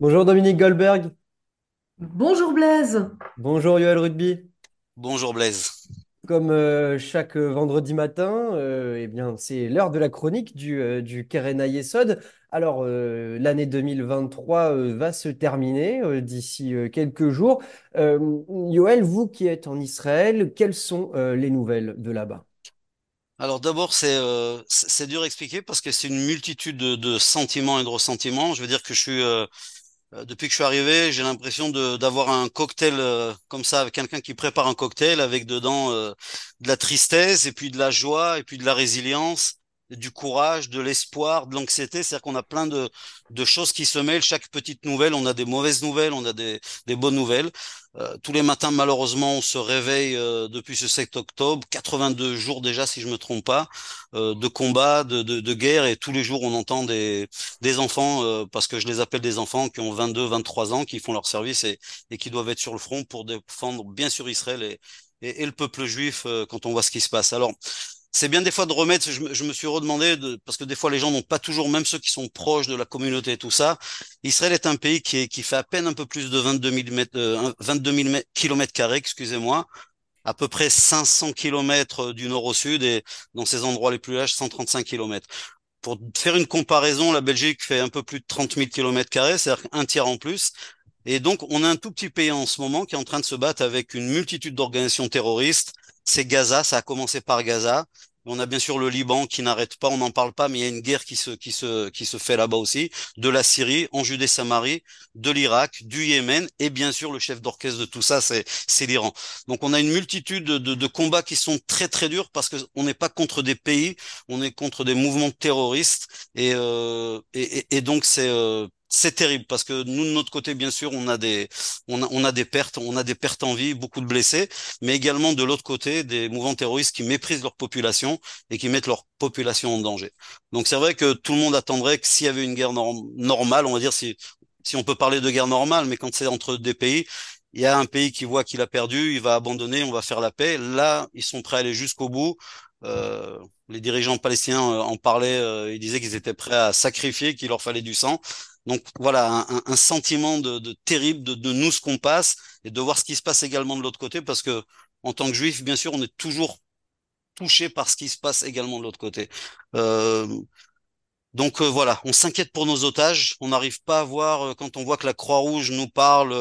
Bonjour Dominique Goldberg, Bonjour Blaise. bonjour Yoel Rugby. Bonjour Blaise. Comme euh, chaque euh, vendredi matin, euh, eh bien, c'est l'heure de la chronique du, euh, du Keren Ayesod. Alors, euh, l'année 2023 euh, va se terminer euh, d'ici euh, quelques jours. Euh, Yoel, vous qui êtes en Israël, quelles sont euh, les nouvelles de là-bas? Alors d'abord, c'est euh, dur à expliquer parce que c'est une multitude de, de sentiments et de ressentiments. Je veux dire que je suis euh, depuis que je suis arrivé, j'ai l'impression d'avoir un cocktail euh, comme ça avec quelqu'un qui prépare un cocktail avec dedans euh, de la tristesse et puis de la joie et puis de la résilience, du courage, de l'espoir, de l'anxiété. C'est-à-dire qu'on a plein de de choses qui se mêlent. Chaque petite nouvelle, on a des mauvaises nouvelles, on a des des bonnes nouvelles. Euh, tous les matins, malheureusement, on se réveille euh, depuis ce 7 octobre, 82 jours déjà, si je me trompe pas, euh, de combat, de, de, de guerre, et tous les jours, on entend des, des enfants, euh, parce que je les appelle des enfants qui ont 22, 23 ans, qui font leur service et, et qui doivent être sur le front pour défendre bien sûr Israël et, et, et le peuple juif euh, quand on voit ce qui se passe. Alors, c'est bien des fois de remettre, je, me suis redemandé, de, parce que des fois les gens n'ont pas toujours, même ceux qui sont proches de la communauté et tout ça, Israël est un pays qui, fait à peine un peu plus de 22 000 mètres, euh, 22 000 kilomètres carrés, excusez-moi, à peu près 500 kilomètres du nord au sud et dans ces endroits les plus larges, 135 kilomètres. Pour faire une comparaison, la Belgique fait un peu plus de 30 000 kilomètres carrés, c'est-à-dire un tiers en plus. Et donc, on a un tout petit pays en ce moment qui est en train de se battre avec une multitude d'organisations terroristes. C'est Gaza, ça a commencé par Gaza. On a bien sûr le Liban qui n'arrête pas, on n'en parle pas, mais il y a une guerre qui se, qui se, qui se fait là-bas aussi, de la Syrie, en Judée-Samarie, de l'Irak, du Yémen, et bien sûr le chef d'orchestre de tout ça, c'est, l'Iran. Donc on a une multitude de, combats qui sont très très durs parce qu'on n'est pas contre des pays, on est contre des mouvements terroristes, et, euh, et donc c'est euh, c'est terrible parce que nous de notre côté bien sûr on a des on a, des pertes on a des pertes en vie beaucoup de blessés mais également de l'autre côté des mouvements terroristes qui méprisent leur population et qui mettent leur population en danger. Donc c'est vrai que tout le monde attendrait que s'il y avait une guerre norm- normale on va dire si si on peut parler de guerre normale mais quand c'est entre des pays il y a un pays qui voit qu'il a perdu il va abandonner on va faire la paix. Là ils sont prêts à aller jusqu'au bout. Euh, les dirigeants palestiniens euh, en parlaient, euh, ils disaient qu'ils étaient prêts à sacrifier, qu'il leur fallait du sang. Donc voilà, un, sentiment de, terrible de, nous ce qu'on passe et de voir ce qui se passe également de l'autre côté, parce que en tant que juif, bien sûr, on est toujours touché par ce qui se passe également de l'autre côté. Euh, donc euh, voilà, on s'inquiète pour nos otages. On n'arrive pas à voir euh, quand on voit que la Croix-Rouge nous parle,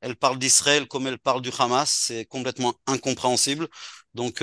elle parle d'Israël comme elle parle du Hamas, c'est complètement incompréhensible. Donc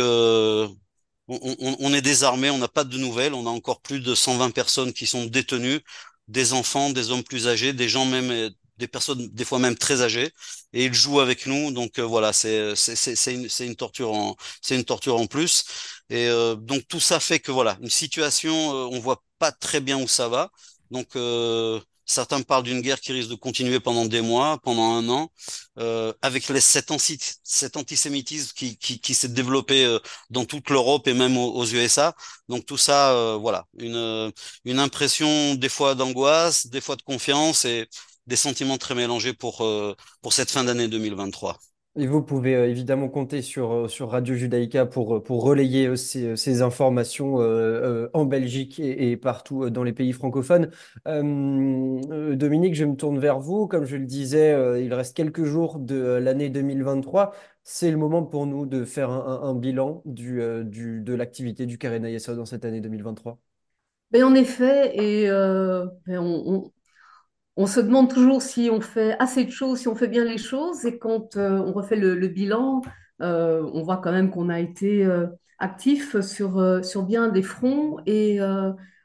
on, on- on est désarmé, on n'a pas de nouvelles, on a encore plus de 120 personnes qui sont détenues, des enfants, des hommes plus âgés, des gens même, euh, des personnes des fois même très âgées, et ils jouent avec nous. Donc euh, voilà, c'est c'est une une torture en c'est une torture en plus. Et euh, donc tout ça fait que voilà, une situation, euh, on voit pas très bien où ça va. Donc euh, Certains parlent d'une guerre qui risque de continuer pendant des mois, pendant un an, euh, avec les, cet, anti, cet antisémitisme qui, s'est développé euh, dans toute l'Europe et même aux, USA. Donc tout ça, euh, voilà, une, une impression des fois d'angoisse, des fois de confiance et des sentiments très mélangés pour, pour cette fin d'année 2023. Et vous pouvez euh, évidemment compter sur, euh, sur Radio Judaïka pour, euh, pour relayer ces, ces informations en Belgique et, partout dans les pays francophones. Dominique, je me tourne vers vous. Comme je le disais, il reste quelques jours de l'année 2023. C'est le moment pour nous de faire un, bilan du, du, de l'activité du Carré Nayesa dans cette année 2023. Mais en effet, et on, on- on se demande toujours si on fait assez de choses, si on fait bien les choses. Et quand euh, on refait le, bilan, euh, on voit quand même qu'on a été euh, actif sur, bien des fronts. Et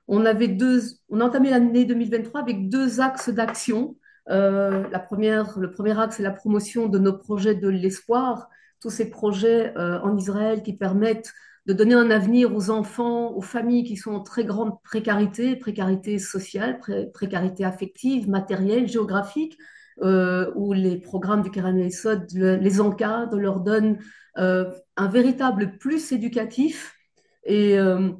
on avait deux, on a entamé l'année 2023 avec deux axes d'action. Le premier axe, c'est la promotion de nos projets de l'espoir, tous ces projets en Israël qui permettent de donner un avenir aux enfants, aux familles qui sont en très grande précarité, précarité sociale, pré précarité affective, matérielle, géographique, euh, où les programmes du Keren Esod les encadrent, leur donnent euh, un véritable plus éducatif. Et euh,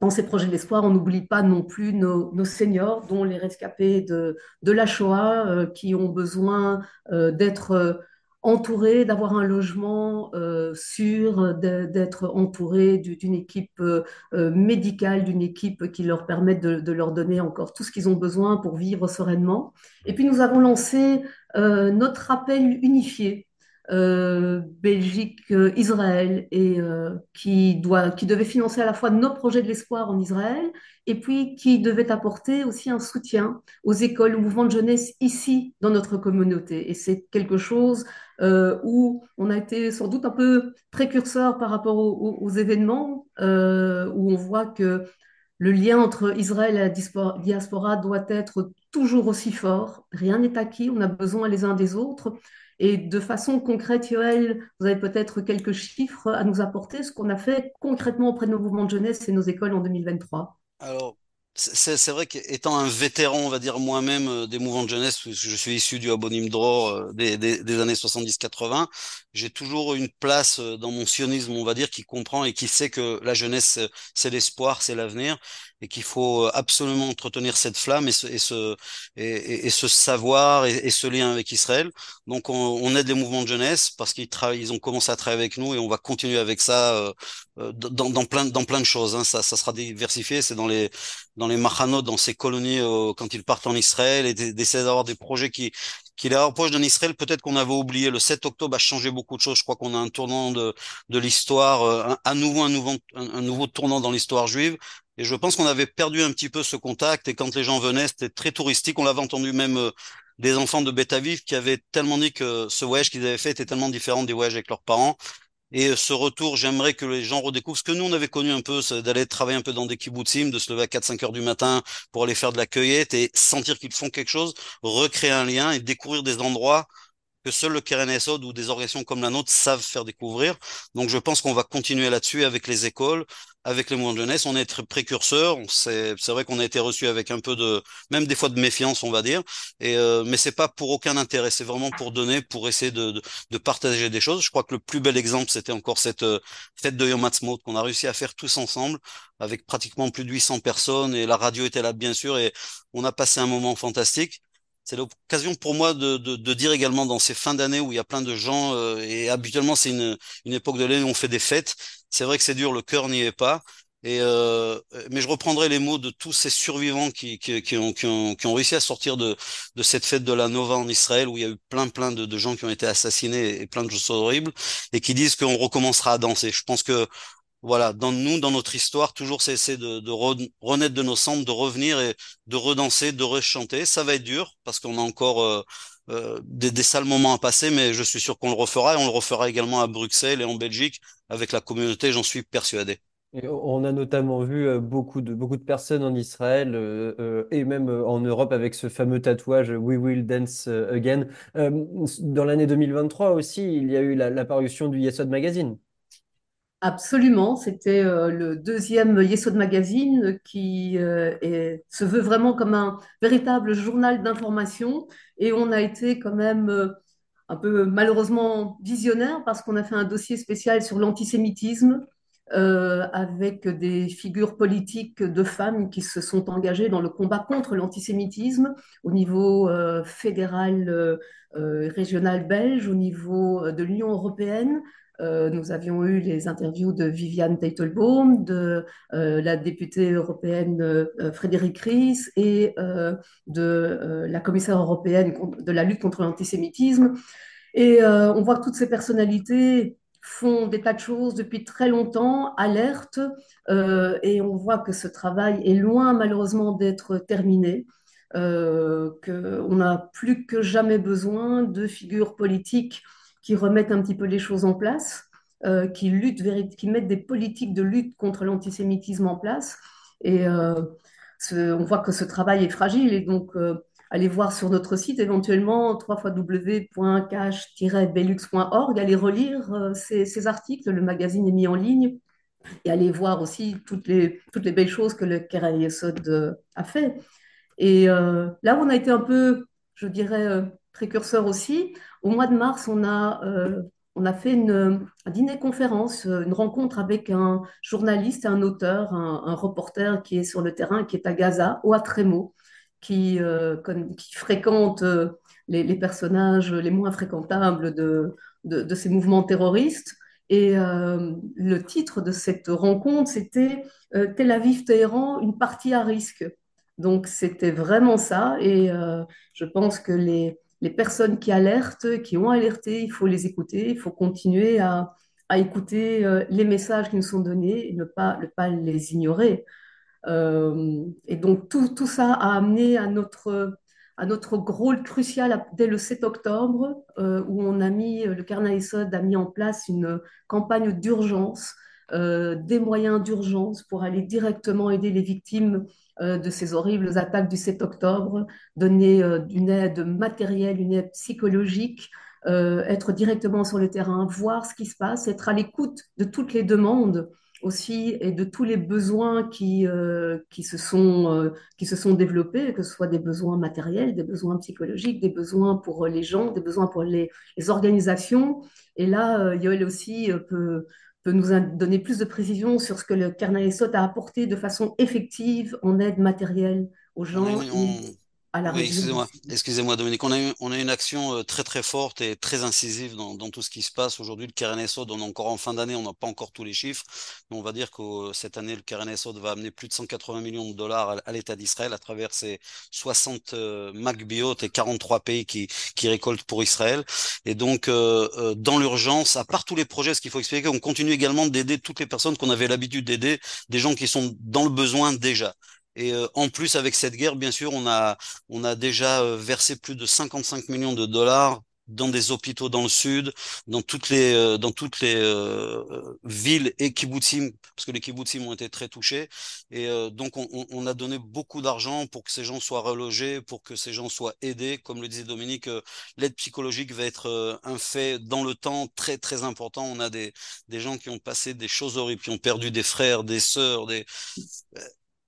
dans ces projets d'espoir, on n'oublie pas non plus nos, seniors, dont les rescapés de, de la Shoah, qui ont besoin d'être entourés, d'avoir un logement euh, sûr, d'être entourés d'une équipe euh, euh, médicale, d'une équipe qui leur permette de, de, leur donner encore tout ce qu'ils ont besoin pour vivre sereinement. Et puis nous avons lancé notre appel unifié euh, Belgique, euh, et euh, qui, doit, qui devait financer à la fois nos projets de l'espoir en Israël, et puis qui devait apporter aussi un soutien aux écoles, aux mouvements de jeunesse ici dans notre communauté. Et c'est quelque chose où on a été sans doute un peu précurseur par rapport aux événements, où on voit que le lien entre Israël et la diaspora doit être toujours aussi fort. Rien n'est acquis, on a besoin les uns des autres. Et de façon concrète, Yoel, vous avez peut-être quelques chiffres à nous apporter, ce qu'on a fait concrètement auprès de nos mouvements de jeunesse et nos écoles en 2023. Alors, c'est vrai qu'étant un vétéran, on va dire moi-même, euh, des mouvements de jeunesse, je suis issu du Abonim Dror euh, des, années 70-80, j'ai toujours une place euh, dans mon sionisme, on va dire, qui comprend et qui sait que la jeunesse, c'est l'espoir, c'est l'avenir et qu'il faut absolument entretenir cette flamme et ce, et ce, et, ce savoir et, ce lien avec Israël. Donc on, aide les mouvements de jeunesse parce qu'ils ils ont commencé à travailler avec nous et on va continuer avec ça euh, dans, plein, dans plein de choses. Hein. Ça, ça sera diversifié. C'est dans les dans les machanot, dans ces colonies euh, quand ils partent en Israël et d'essayer d'avoir des projets qui qui les rapprochent d'un Israël. Peut-être qu'on avait oublié. Le 7 octobre a changé beaucoup de choses. Je crois qu'on a un tournant de de l'histoire, euh, à nouveau un nouveau un, nouveau tournant dans l'histoire juive. Et je pense qu'on avait perdu un petit peu ce contact. Et quand les gens venaient, c'était très touristique. On l'avait entendu même euh, des enfants de Betaviv qui avaient tellement dit que ce voyage qu'ils avaient fait était tellement différent des voyages avec leurs parents. Et euh, ce retour, j'aimerais que les gens redécouvrent ce que nous, on avait connu un peu, d'aller travailler un peu dans des kibbutzim, de se lever à 4-5 heures du matin pour aller faire de la cueillette et sentir qu'ils font quelque chose, recréer un lien et découvrir des endroits que seul le Keren Esod ou des organisations comme la nôtre savent faire découvrir. Donc je pense qu'on va continuer là-dessus avec les écoles, avec les mouvements de jeunesse. On est très précurseurs. C'est vrai qu'on a été reçu avec un peu de, même des fois de méfiance, on va dire. Et euh, mais c'est pas pour aucun intérêt. C'est vraiment pour donner, pour essayer de, de, de, partager des choses. Je crois que le plus bel exemple, c'était encore cette euh, fête de Yom qu'on a réussi à faire tous ensemble, avec pratiquement plus de 800 personnes. Et la radio était là, bien sûr. Et on a passé un moment fantastique c'est l'occasion pour moi de, de, de, dire également dans ces fins d'année où il y a plein de gens, euh, et habituellement c'est une, une époque de l'année où on fait des fêtes, c'est vrai que c'est dur, le cœur n'y est pas, et euh, mais je reprendrai les mots de tous ces survivants qui, qui, qui, ont, qui, ont, qui ont réussi à sortir de, de cette fête de la Nova en Israël où il y a eu plein plein de, de gens qui ont été assassinés et plein de choses horribles et qui disent qu'on recommencera à danser. Je pense que voilà, dans nous, dans notre histoire, toujours c'est de, de renaître de nos cendres, de revenir et de redanser, de rechanter. Ça va être dur parce qu'on a encore euh, euh, des, sales moments à passer, mais je suis sûr qu'on le refera et on le refera également à Bruxelles et en Belgique avec la communauté, j'en suis persuadé. On a notamment vu euh, beaucoup de, beaucoup de personnes en Israël et même en Europe avec ce fameux tatouage We Will Dance Again. Dans l'année 2023 aussi, il y a eu la, parution du Yesod Magazine. Absolument, c'était euh, le deuxième Yesod Magazine qui euh, se veut vraiment comme un véritable journal d'information et on a été quand même euh, un peu malheureusement visionnaire parce qu'on a fait un dossier spécial sur l'antisémitisme avec des figures politiques de femmes qui se sont engagées dans le combat contre l'antisémitisme au niveau fédéral, euh, régional belge, au niveau de l'Union européenne. Euh, nous avions eu les interviews de Viviane Teitelbaum, de euh, la députée européenne euh, Frédéric Ries et de la commissaire européenne de la lutte contre l'antisémitisme. Et on voit que toutes ces personnalités font des tas de choses depuis très longtemps, alertent, et on voit que ce travail est loin malheureusement d'être terminé. Euh, qu'on n'a plus que jamais besoin de figures politiques qui remettent un petit peu les choses en place, euh, qui luttent, qui mettent des politiques de lutte contre l'antisémitisme en place. Et euh, on voit que ce travail est fragile. Et donc, euh, allez voir sur notre site éventuellement www.cache-belux.org, allez relire euh, ces, articles. Le magazine est mis en ligne. Et allez voir aussi toutes les, toutes les belles choses que le Keren Yesod euh, a fait. Et là, on a été un peu, je dirais, précurseur aussi. Au mois de mars, on a, euh, on a fait une, un dîner-conférence, une rencontre avec un journaliste, un auteur, un, un, reporter qui est sur le terrain, qui est à Gaza, ou à Trémo, qui, euh, qui fréquente euh, les, personnages les moins fréquentables de, de, ces mouvements terroristes. Et le titre de cette rencontre, c'était Tel Aviv-Téhéran, une partie à risque. Donc c'était vraiment ça. Et je pense que les, les personnes qui alertent, qui ont alerté, il faut les écouter, il faut continuer à, écouter euh, les messages qui nous sont donnés et ne pas, les ignorer. Euh, et donc tout, ça a amené à notre, à notre rôle crucial dès le 7 octobre, euh, où on a mis, le Carnet Sod a mis en place une campagne d'urgence, des moyens d'urgence pour aller directement aider les victimes de ces horribles attaques du 7 octobre, donner une aide matérielle, une aide psychologique, euh, être directement sur le terrain, voir ce qui se passe, être à l'écoute de toutes les demandes aussi et de tous les besoins qui, euh, qui, se sont, euh, qui se sont développés, que ce soit des besoins matériels, des besoins psychologiques, des besoins pour les gens, des besoins pour les, organisations. Et là, Yoel aussi peut, peut nous donner plus de précisions sur ce que le Carnet SOT a apporté de façon effective en aide matérielle aux gens. Oui, excusez-moi, excusez-moi Dominique. On a, eu, on a une action euh, très très forte et très incisive dans, dans tout ce qui se passe aujourd'hui. Le KRNSO, on est encore en fin d'année, on n'a pas encore tous les chiffres, mais on va dire que euh, cette année, le KRNSO va amener plus de 180 millions de dollars à, l'État d'Israël à travers ses 60 euh, et 43 pays qui, qui récoltent pour Israël. Et donc, euh, dans l'urgence, à part tous les projets, ce qu'il faut expliquer, on continue également d'aider toutes les personnes qu'on avait l'habitude d'aider, des gens qui sont dans le besoin déjà. Et euh, en plus, avec cette guerre, bien sûr, on a, on a déjà euh, versé plus de 55 millions de dollars dans des hôpitaux dans le sud, dans toutes les euh, dans toutes les villes et kibbutzim, parce que les kibbutzim ont été très touchés. Et donc on, on, a donné beaucoup d'argent pour que ces gens soient relogés, pour que ces gens soient aidés. Comme le disait Dominique, l'aide psychologique va être un fait dans le temps très très important. On a des des gens qui ont passé des choses horribles, qui ont perdu des frères, des sœurs, des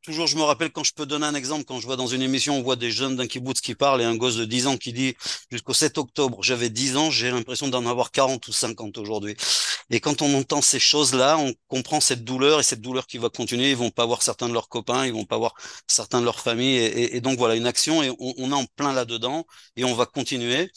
toujours, je me rappelle quand je peux donner un exemple, quand je vois dans une émission, on voit des jeunes d'un kibbutz qui parlent et un gosse de 10 ans qui dit jusqu'au 7 octobre, j'avais 10 ans, j'ai l'impression d'en avoir 40 ou 50 aujourd'hui. Et quand on entend ces choses-là, on comprend cette douleur et cette douleur qui va continuer. Ils vont pas voir certains de leurs copains, ils vont pas voir certains de leurs familles. Et, donc voilà, une action et on, est en plein là-dedans et on va continuer.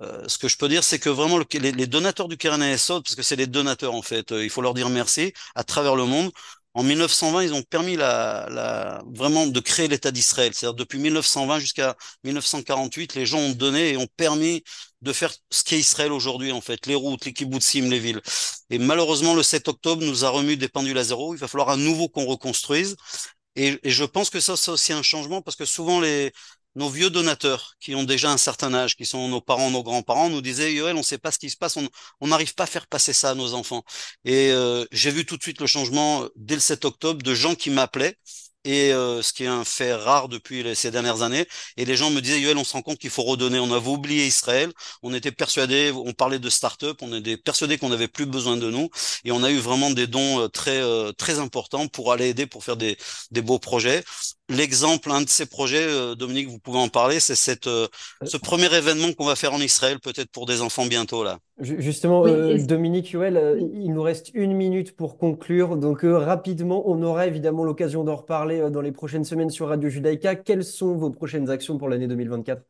Euh, ce que je peux dire, c'est que vraiment les, donateurs du Keren parce que c'est les donateurs en fait, euh, il faut leur dire merci à travers le monde. En 1920, ils ont permis la, la, vraiment de créer l'État d'Israël. C'est-à-dire depuis 1920 jusqu'à 1948, les gens ont donné et ont permis de faire ce qu'est Israël aujourd'hui, en fait, les routes, les kibbutzim, les villes. Et malheureusement, le 7 octobre nous a remis des pendules à zéro. Il va falloir à nouveau qu'on reconstruise. Et, et, je pense que ça, c'est aussi un changement parce que souvent les, nos vieux donateurs qui ont déjà un certain âge, qui sont nos parents, nos grands-parents, nous disaient Yoel, on ne sait pas ce qui se passe, on n'arrive pas à faire passer ça à nos enfants. Et euh, j'ai vu tout de suite le changement euh, dès le 7 octobre de gens qui m'appelaient et euh, ce qui est un fait rare depuis ces dernières années. Et les gens me disaient, Yoel, on se rend compte qu'il faut redonner. On avait oublié Israël, on était persuadés, on parlait de start-up, on était persuadés qu'on n'avait plus besoin de nous, et on a eu vraiment des dons très très importants pour aller aider, pour faire des, des beaux projets l'exemple, un de ces projets, euh, Dominique, vous pouvez en parler, c'est cette, euh, ce premier événement qu'on va faire en Israël, peut-être pour des enfants bientôt là. Justement, euh, Dominique Huel, il nous reste une minute pour conclure. Donc rapidement, on aura évidemment l'occasion d'en reparler dans les prochaines semaines sur Radio Judaïka. Quelles sont vos prochaines actions pour l'année 2024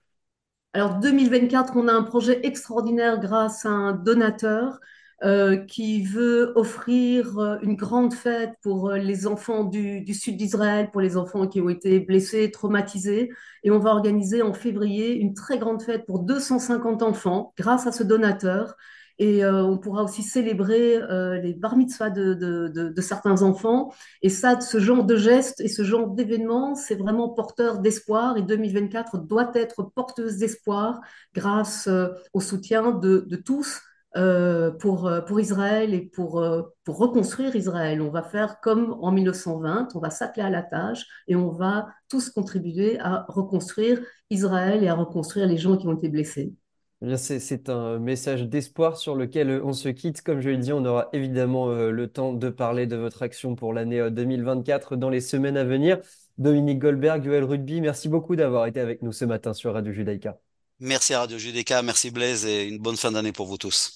Alors 2024, on a un projet extraordinaire grâce à un donateur euh, qui veut offrir euh, une grande fête pour euh, les enfants du, du sud d'Israël, pour les enfants qui ont été blessés, traumatisés. Et on va organiser en février une très grande fête pour 250 enfants grâce à ce donateur. Et on pourra aussi célébrer les bar mitzvahs de, de, de, certains enfants. Et ça, ce genre de gestes et ce genre d'événements, c'est vraiment porteur d'espoir. Et 2024 doit être porteuse d'espoir grâce au soutien de, tous euh, pour, euh, pour Israël et pour, euh, pour reconstruire Israël. On va faire comme en 1920, on va s'atteler à la tâche et on va tous contribuer à reconstruire Israël et à reconstruire les gens qui ont été blessés. Eh c'est un message d'espoir sur lequel on se quitte. Comme je l'ai dit, on aura évidemment le temps de parler de votre action pour l'année 2024 dans les semaines à venir. Dominique Goldberg, Joël Rugby, merci beaucoup d'avoir été avec nous ce matin sur Radio Judaïka. Merci à Radio Judaïka, merci Blaise et une bonne fin d'année pour vous tous.